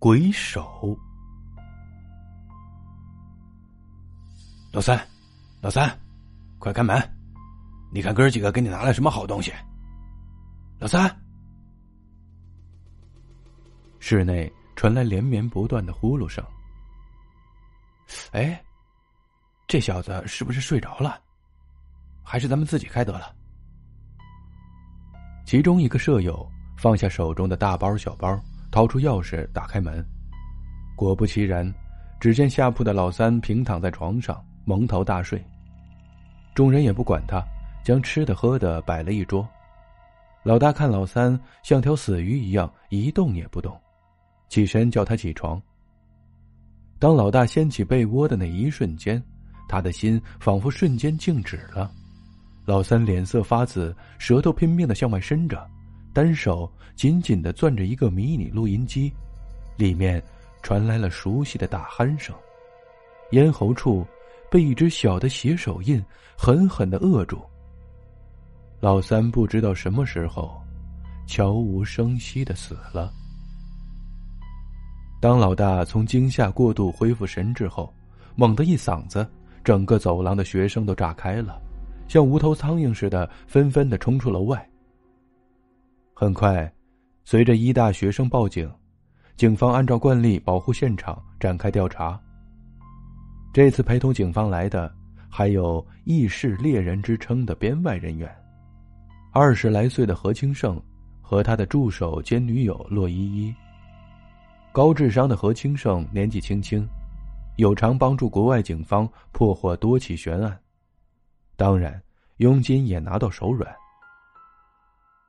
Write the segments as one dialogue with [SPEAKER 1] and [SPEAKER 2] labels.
[SPEAKER 1] 鬼手。老三，老三，快开门！你看哥几个给你拿了什么好东西？老三，室内传来连绵不断的呼噜声。哎，这小子是不是睡着了？还是咱们自己开得了？其中一个舍友放下手中的大包小包，掏出钥匙打开门。果不其然，只见下铺的老三平躺在床上。蒙头大睡，众人也不管他，将吃的喝的摆了一桌。老大看老三像条死鱼一样一动也不动，起身叫他起床。当老大掀起被窝的那一瞬间，他的心仿佛瞬间静止了。老三脸色发紫，舌头拼命的向外伸着，单手紧紧的攥着一个迷你录音机，里面传来了熟悉的大鼾声，咽喉处。被一只小的血手印狠狠的扼住。老三不知道什么时候，悄无声息的死了。当老大从惊吓过度恢复神智后，猛地一嗓子，整个走廊的学生都炸开了，像无头苍蝇似的纷纷的冲出楼外。很快，随着一大学生报警，警方按照惯例保护现场，展开调查。这次陪同警方来的还有异世猎人之称的编外人员，二十来岁的何清胜和他的助手兼女友洛依依。高智商的何清胜年纪轻轻，有偿帮助国外警方破获多起悬案，当然佣金也拿到手软。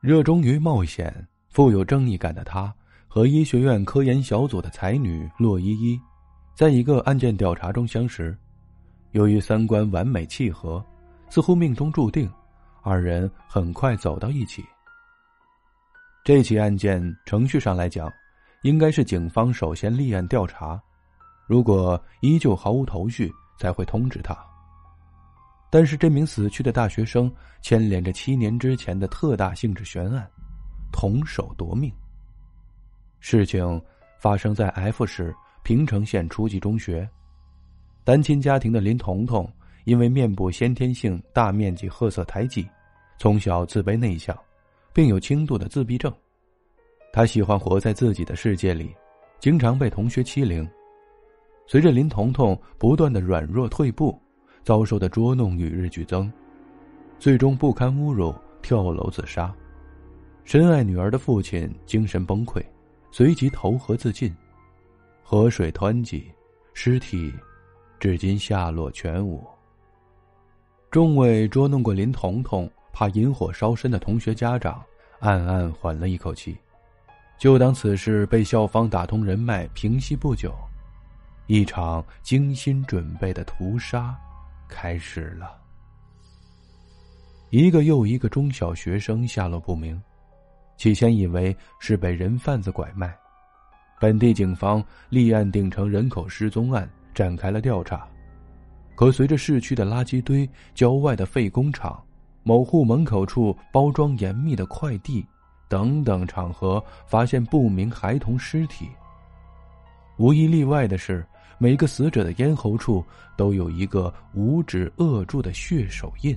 [SPEAKER 1] 热衷于冒险、富有正义感的他和医学院科研小组的才女洛依依。在一个案件调查中相识，由于三观完美契合，似乎命中注定，二人很快走到一起。这起案件程序上来讲，应该是警方首先立案调查，如果依旧毫无头绪，才会通知他。但是这名死去的大学生牵连着七年之前的特大性质悬案，同手夺命。事情发生在 F 市。平城县初级中学，单亲家庭的林彤彤，因为面部先天性大面积褐色胎记，从小自卑内向，并有轻度的自闭症。他喜欢活在自己的世界里，经常被同学欺凌。随着林彤彤不断的软弱退步，遭受的捉弄与日俱增，最终不堪侮辱，跳楼自杀。深爱女儿的父亲精神崩溃，随即投河自尽。河水湍急，尸体至今下落全无。众位捉弄过林彤彤、怕引火烧身的同学家长，暗暗缓了一口气。就当此事被校方打通人脉平息不久，一场精心准备的屠杀开始了。一个又一个中小学生下落不明，起先以为是被人贩子拐卖。本地警方立案定成人口失踪案，展开了调查。可随着市区的垃圾堆、郊外的废工厂、某户门口处包装严密的快递等等场合，发现不明孩童尸体。无一例外的是，每个死者的咽喉处都有一个五指扼住的血手印。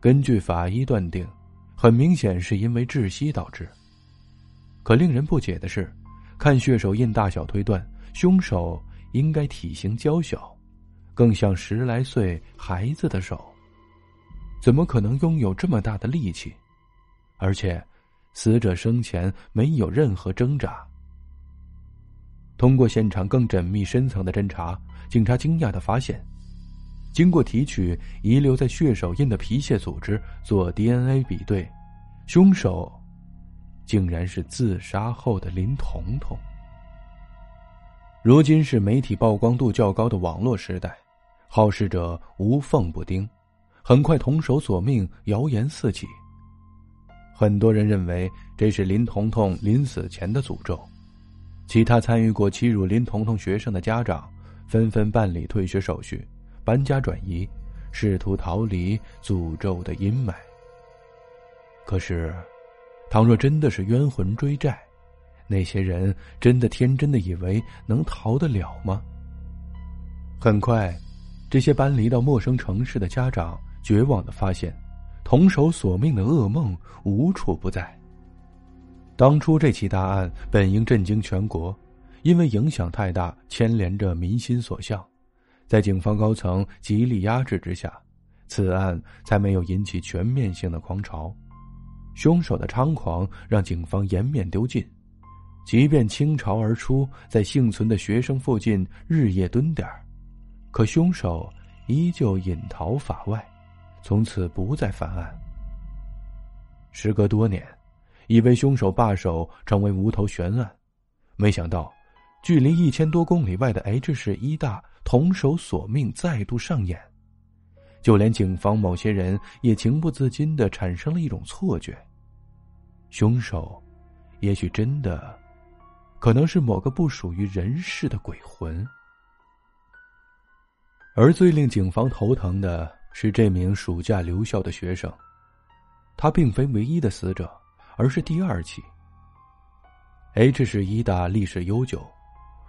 [SPEAKER 1] 根据法医断定，很明显是因为窒息导致。可令人不解的是。看血手印大小推断，凶手应该体型娇小，更像十来岁孩子的手。怎么可能拥有这么大的力气？而且，死者生前没有任何挣扎。通过现场更缜密深层的侦查，警察惊讶的发现，经过提取遗留在血手印的皮屑组织做 DNA 比对，凶手。竟然是自杀后的林彤彤。如今是媒体曝光度较高的网络时代，好事者无缝不丁，很快同手索命，谣言四起。很多人认为这是林彤彤临死前的诅咒，其他参与过欺辱林彤彤学生的家长纷纷办理退学手续，搬家转移，试图逃离诅咒的阴霾。可是。倘若真的是冤魂追债，那些人真的天真的以为能逃得了吗？很快，这些搬离到陌生城市的家长绝望的发现，童手索命的噩梦无处不在。当初这起大案本应震惊全国，因为影响太大，牵连着民心所向，在警方高层极力压制之下，此案才没有引起全面性的狂潮。凶手的猖狂让警方颜面丢尽，即便倾巢而出，在幸存的学生附近日夜蹲点可凶手依旧隐逃法外，从此不再犯案。时隔多年。以为凶手罢手成为无头悬案，没想到，距离一千多公里外的 H 市医大同手索命再度上演，就连警方某些人也情不自禁的产生了一种错觉：凶手，也许真的，可能是某个不属于人世的鬼魂。而最令警方头疼的是这名暑假留校的学生，他并非唯一的死者。而是第二起。H 市医大历史悠久，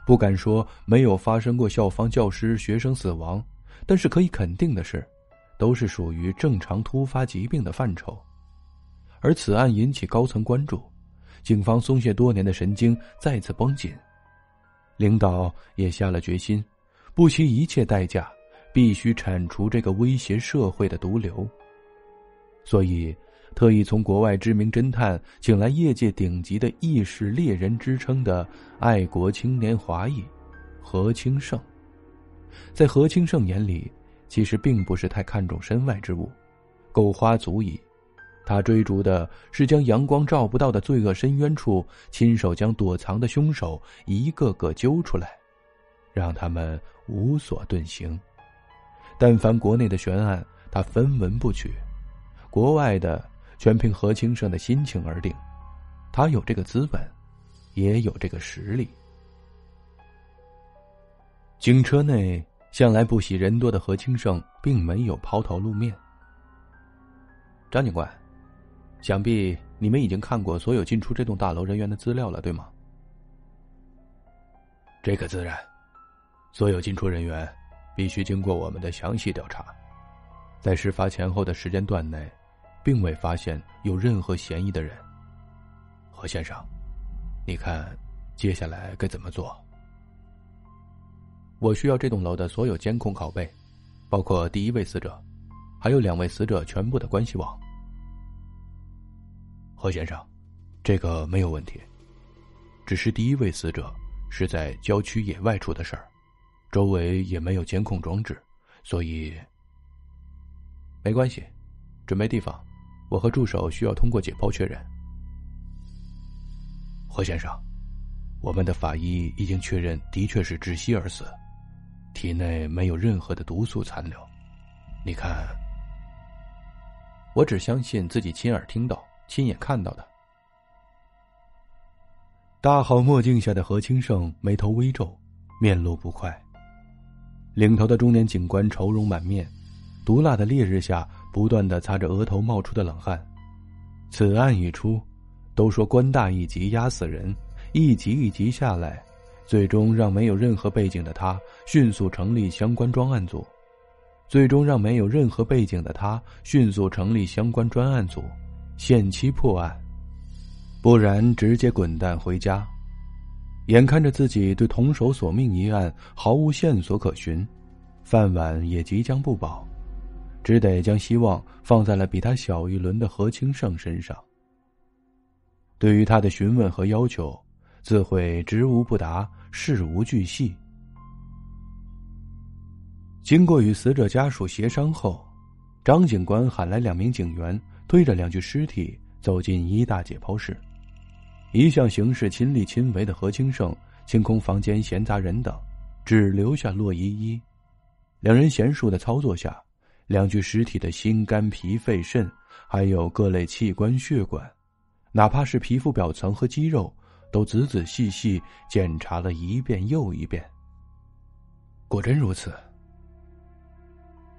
[SPEAKER 1] 不敢说没有发生过校方教师、学生死亡，但是可以肯定的是，都是属于正常突发疾病的范畴。而此案引起高层关注，警方松懈多年的神经再次绷紧，领导也下了决心，不惜一切代价，必须铲除这个威胁社会的毒瘤。所以。特意从国外知名侦探请来业界顶级的意识猎人之称的爱国青年华裔何清盛，在何清盛眼里，其实并不是太看重身外之物，够花足矣。他追逐的是将阳光照不到的罪恶深渊处，亲手将躲藏的凶手一个个揪出来，让他们无所遁形。但凡国内的悬案，他分文不取；国外的。全凭何清胜的心情而定，他有这个资本，也有这个实力。警车内向来不喜人多的何清胜，并没有抛头露面。张警官，想必你们已经看过所有进出这栋大楼人员的资料了，对吗？
[SPEAKER 2] 这个自然，所有进出人员必须经过我们的详细调查，在事发前后的时间段内。并未发现有任何嫌疑的人。何先生，你看，接下来该怎么做？
[SPEAKER 1] 我需要这栋楼的所有监控拷贝，包括第一位死者，还有两位死者全部的关系网。
[SPEAKER 2] 何先生，这个没有问题。只是第一位死者是在郊区野外出的事儿，周围也没有监控装置，所以
[SPEAKER 1] 没关系。准备地方。我和助手需要通过解剖确认。
[SPEAKER 2] 何先生，我们的法医已经确认，的确是窒息而死，体内没有任何的毒素残留。你看，
[SPEAKER 1] 我只相信自己亲耳听到、亲眼看到的。大号墨镜下的何清胜眉头微皱，面露不快。领头的中年警官愁容满面，毒辣的烈日下。不断的擦着额头冒出的冷汗，此案一出，都说官大一级压死人，一级一级下来，最终让没有任何背景的他迅速成立相关专案组，最终让没有任何背景的他迅速成立相关专案组，限期破案，不然直接滚蛋回家。眼看着自己对同手索命一案毫无线索可循，饭碗也即将不保。只得将希望放在了比他小一轮的何清盛身上。对于他的询问和要求，自会知无不答，事无巨细。经过与死者家属协商后，张警官喊来两名警员，推着两具尸体走进医大解剖室。一向行事亲力亲为的何清盛清空房间闲杂人等，只留下洛依依。两人娴熟的操作下。两具尸体的心、肝、脾、肺、肾，还有各类器官、血管，哪怕是皮肤表层和肌肉，都仔仔细细检查了一遍又一遍。果真如此。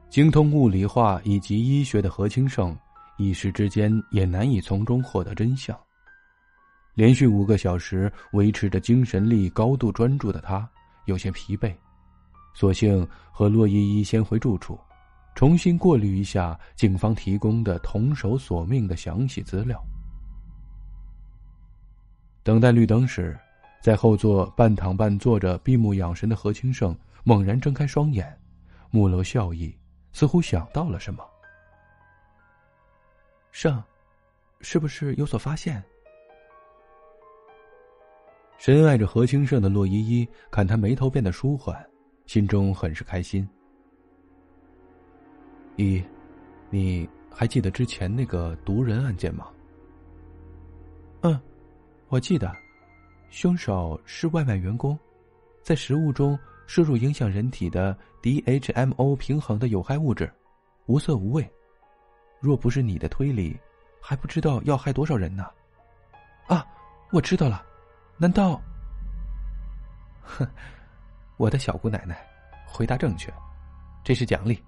[SPEAKER 1] 精通物理化以及医学的何清盛，一时之间也难以从中获得真相。连续五个小时维持着精神力高度专注的他有些疲惫，索性和洛依依先回住处，重新过滤一下警方提供的同手索命的详细资料。等待绿灯时，在后座半躺半坐着闭目养神的何清盛猛然睁开双眼，目露笑意，似乎想到了什么。胜，是不是有所发现？深爱着何清胜的洛依依看他眉头变得舒缓，心中很是开心。一，你还记得之前那个毒人案件吗？嗯。我记得，凶手是外卖员工，在食物中摄入影响人体的 DHMO 平衡的有害物质，无色无味。若不是你的推理，还不知道要害多少人呢。啊，我知道了，难道？哼，我的小姑奶奶，回答正确，这是奖励。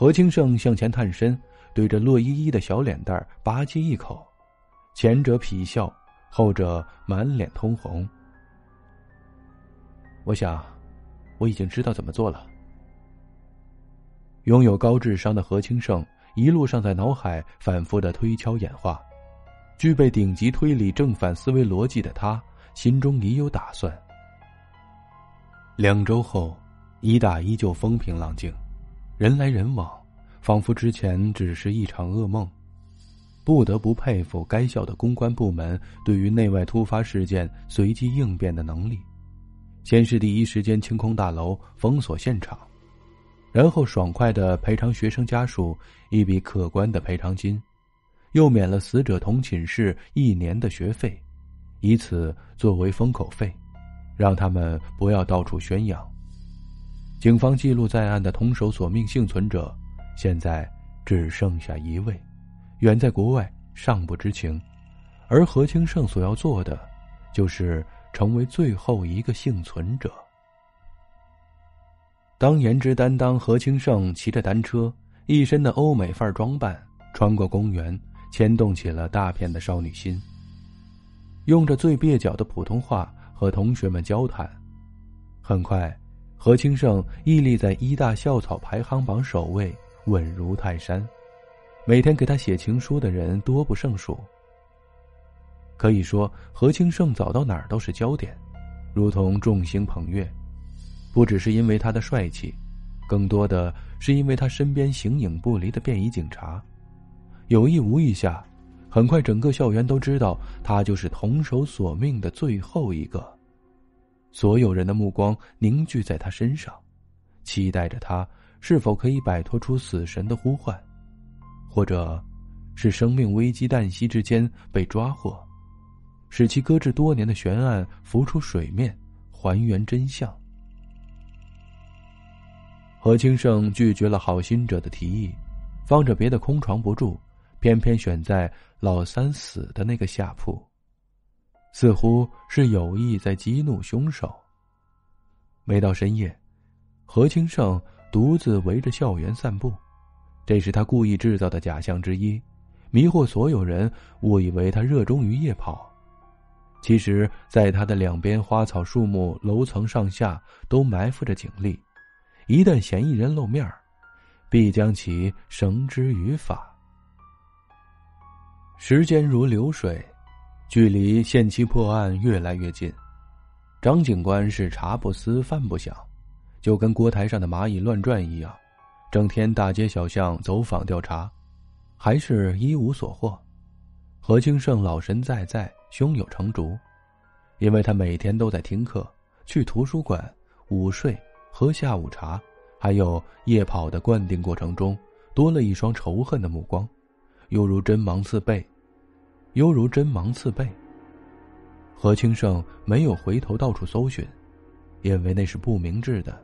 [SPEAKER 1] 何清盛向前探身，对着洛依依的小脸蛋儿吧唧一口。前者痞笑，后者满脸通红。我想，我已经知道怎么做了。拥有高智商的何清盛，一路上在脑海反复的推敲演化，具备顶级推理正反思维逻辑的他，心中已有打算。两周后，医大依旧风平浪静，人来人往，仿佛之前只是一场噩梦。不得不佩服该校的公关部门对于内外突发事件随机应变的能力。先是第一时间清空大楼，封锁现场，然后爽快的赔偿学生家属一笔可观的赔偿金，又免了死者同寝室一年的学费，以此作为封口费，让他们不要到处宣扬。警方记录在案的同手索命幸存者，现在只剩下一位。远在国外，尚不知情，而何清胜所要做的，就是成为最后一个幸存者。当颜值担当何清胜骑着单车，一身的欧美范儿装扮，穿过公园，牵动起了大片的少女心。用着最蹩脚的普通话和同学们交谈，很快，何清胜屹立在一大校草排行榜首位，稳如泰山。每天给他写情书的人多不胜数。可以说，何清胜走到哪儿都是焦点，如同众星捧月。不只是因为他的帅气，更多的是因为他身边形影不离的便衣警察。有意无意下，很快整个校园都知道他就是同手索命的最后一个。所有人的目光凝聚在他身上，期待着他是否可以摆脱出死神的呼唤。或者，是生命危机旦夕之间被抓获，使其搁置多年的悬案浮出水面，还原真相。何清胜拒绝了好心者的提议，放着别的空床不住，偏偏选在老三死的那个下铺，似乎是有意在激怒凶手。每到深夜，何清盛独自围着校园散步。这是他故意制造的假象之一，迷惑所有人，误以为他热衷于夜跑。其实，在他的两边花草树木、楼层上下都埋伏着警力，一旦嫌疑人露面必将其绳之于法。时间如流水，距离限期破案越来越近。张警官是茶不思饭不想，就跟锅台上的蚂蚁乱转一样。整天大街小巷走访调查，还是一无所获。何清胜老神在在，胸有成竹，因为他每天都在听课、去图书馆、午睡、喝下午茶，还有夜跑的灌顶过程中，多了一双仇恨的目光，犹如针芒刺背，犹如针芒刺背。何清胜没有回头到处搜寻，因为那是不明智的。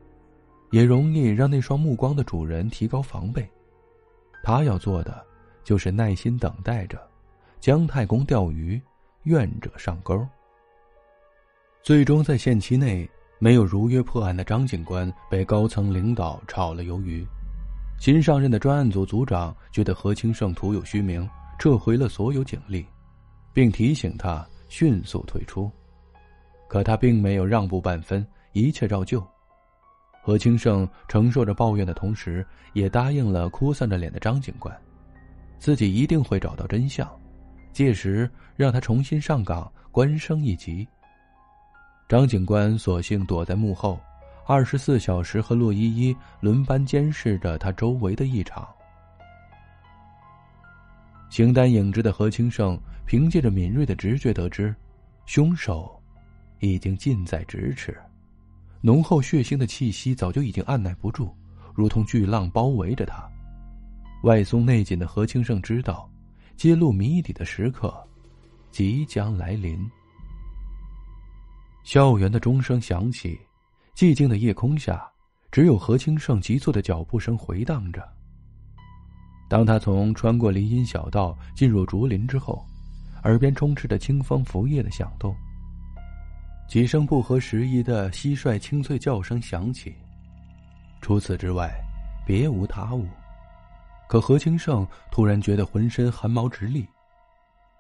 [SPEAKER 1] 也容易让那双目光的主人提高防备。他要做的，就是耐心等待着，姜太公钓鱼，愿者上钩。最终在限期内没有如约破案的张警官被高层领导炒了鱿鱼，新上任的专案组组长觉得何清胜徒有虚名，撤回了所有警力，并提醒他迅速退出。可他并没有让步半分，一切照旧。何清盛承受着抱怨的同时，也答应了哭丧着脸的张警官，自己一定会找到真相，届时让他重新上岗，官升一级。张警官索性躲在幕后，二十四小时和洛依依轮班监视着他周围的异常。形单影只的何清盛凭借着敏锐的直觉得知，凶手已经近在咫尺，浓厚血腥的气息早就已经按耐不住，如同巨浪包围着他。外松内紧的何清盛知道，揭露谜底的时刻即将来临。校园的钟声响起，寂静的夜空下，只有何清盛急促的脚步声回荡着。当他从穿过林荫小道进入竹林之后，耳边充斥着清风拂叶的响动。几声不合时宜的蟋蟀清脆叫声响起，除此之外，别无他物。可何清盛突然觉得浑身汗毛直立，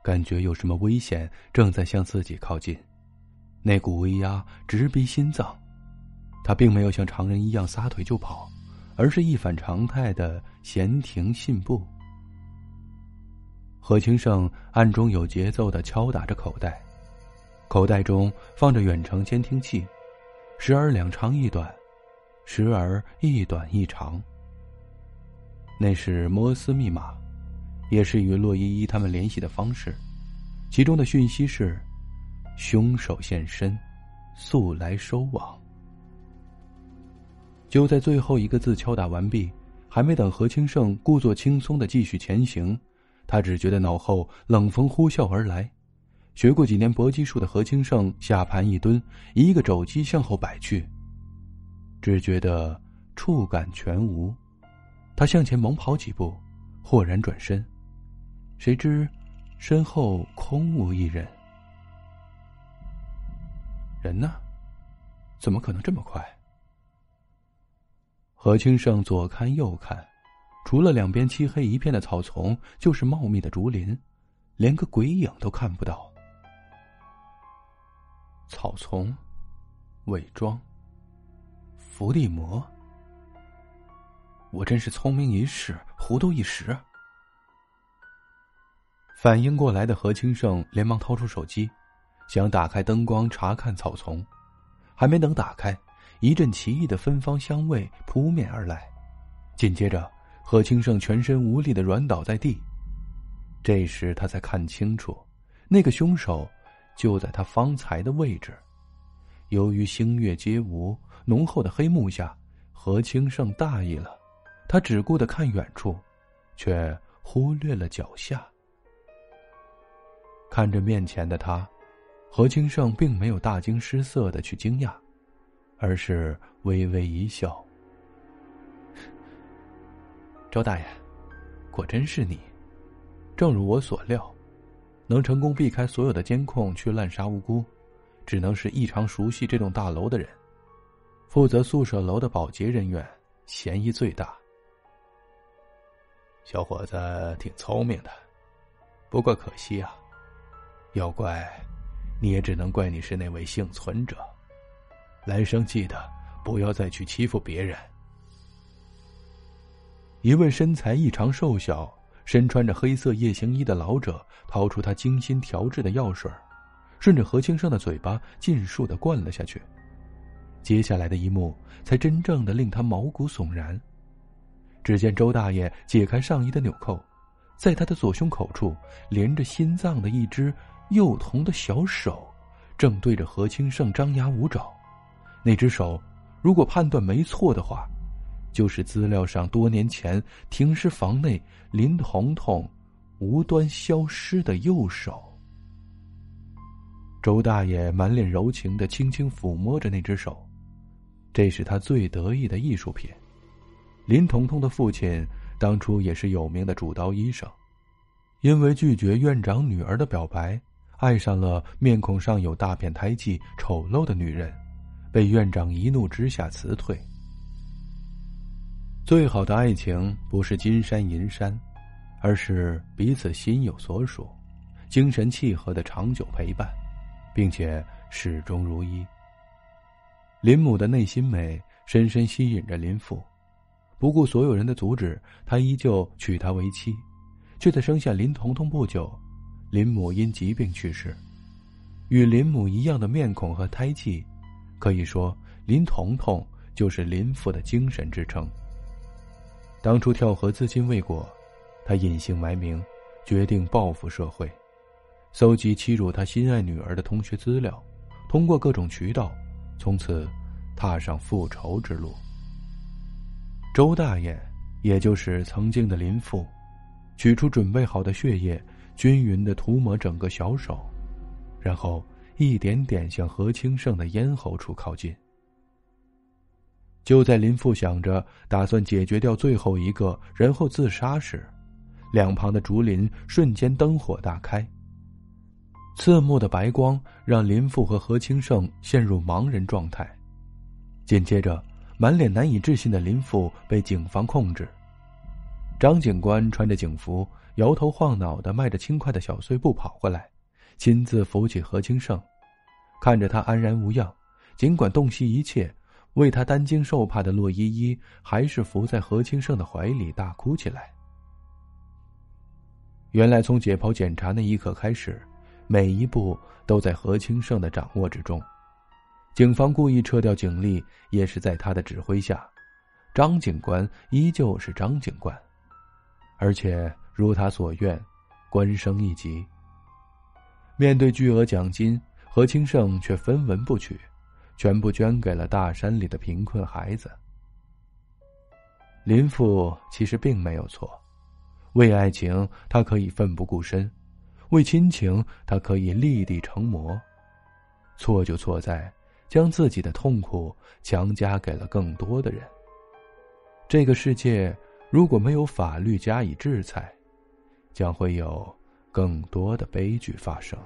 [SPEAKER 1] 感觉有什么危险正在向自己靠近，那股威压直逼心脏。他并没有像常人一样撒腿就跑。而是一反常态的闲庭信步。何清盛暗中有节奏的敲打着口袋，口袋中放着远程监听器，时而两长一短，时而一短一长。那是摩斯密码，也是与洛依依他们联系的方式。其中的讯息是：凶手现身，速来收网。就在最后一个字敲打完毕，还没等何清盛故作轻松的继续前行，他只觉得脑后冷风呼啸而来。学过几年搏击术的何清盛下盘一蹲，一个肘击向后摆去，只觉得触感全无。他向前猛跑几步，豁然转身，谁知身后空无一人。人呢？怎么可能这么快？何清盛左看右看，除了两边漆黑一片的草丛，就是茂密的竹林，连个鬼影都看不到。草丛，伪装，伏地魔，我真是聪明一世，糊涂一时。反应过来的何清盛连忙掏出手机，想打开灯光查看草丛，还没等打开。一阵奇异的芬芳香味扑面而来，紧接着，何清盛全身无力的软倒在地。这时他才看清楚，那个凶手就在他方才的位置。由于星月皆无，浓厚的黑幕下，何清盛大意了，他只顾得看远处，却忽略了脚下。看着面前的他，何清盛并没有大惊失色的去惊讶。而是微微一笑。周大爷，果真是你，正如我所料，能成功避开所有的监控去滥杀无辜，只能是异常熟悉这栋大楼的人。负责宿舍楼的保洁人员嫌疑最大。
[SPEAKER 2] 小伙子挺聪明的，不过可惜啊，要怪，你也只能怪你是那位幸存者。来生记得不要再去欺负别人。
[SPEAKER 1] 一位身材异常瘦小、身穿着黑色夜行衣的老者掏出他精心调制的药水，顺着何清生的嘴巴尽数的灌了下去。接下来的一幕才真正的令他毛骨悚然。只见周大爷解开上衣的纽扣，在他的左胸口处连着心脏的一只幼童的小手，正对着何清盛张牙舞爪。那只手，如果判断没错的话，就是资料上多年前停尸房内林彤彤无端消失的右手。周大爷满脸柔情的轻轻抚摸着那只手，这是他最得意的艺术品。林彤彤的父亲当初也是有名的主刀医生，因为拒绝院长女儿的表白，爱上了面孔上有大片胎记、丑陋的女人。被院长一怒之下辞退。最好的爱情不是金山银山，而是彼此心有所属，精神契合的长久陪伴，并且始终如一。林母的内心美深深吸引着林父，不顾所有人的阻止，他依旧娶她为妻。却在生下林彤彤不久，林母因疾病去世。与林母一样的面孔和胎记，可以说林彤彤就是林父的精神支撑。当初跳河自尽未果，他隐姓埋名，决定报复社会，搜集欺辱他心爱女儿的同学资料，通过各种渠道，从此踏上复仇之路。周大爷，也就是曾经的林父。取出准备好的血液，均匀的涂抹整个小手，然后一点点向何清盛的咽喉处靠近。就在林父想着打算解决掉最后一个，然后自杀时，两旁的竹林瞬间灯火大开。刺目的白光让林父和何清盛陷入茫然状态，紧接着，满脸难以置信的林父被警方控制。张警官穿着警服，摇头晃脑的迈着轻快的小碎步跑过来，亲自扶起何清盛，看着他安然无恙，尽管洞悉一切，为他担惊受怕的洛依依还是伏在何清盛的怀里大哭起来。原来从解剖检查那一刻开始，每一步都在何清盛的掌握之中，警方故意撤掉警力也是在他的指挥下，张警官依旧是张警官。而且如他所愿，官升一级。面对巨额奖金，何清胜却分文不取，全部捐给了大山里的贫困孩子。林父其实并没有错，为爱情他可以奋不顾身，为亲情他可以立地成魔，错就错在将自己的痛苦强加给了更多的人。这个世界。如果没有法律加以制裁，将会有更多的悲剧发生。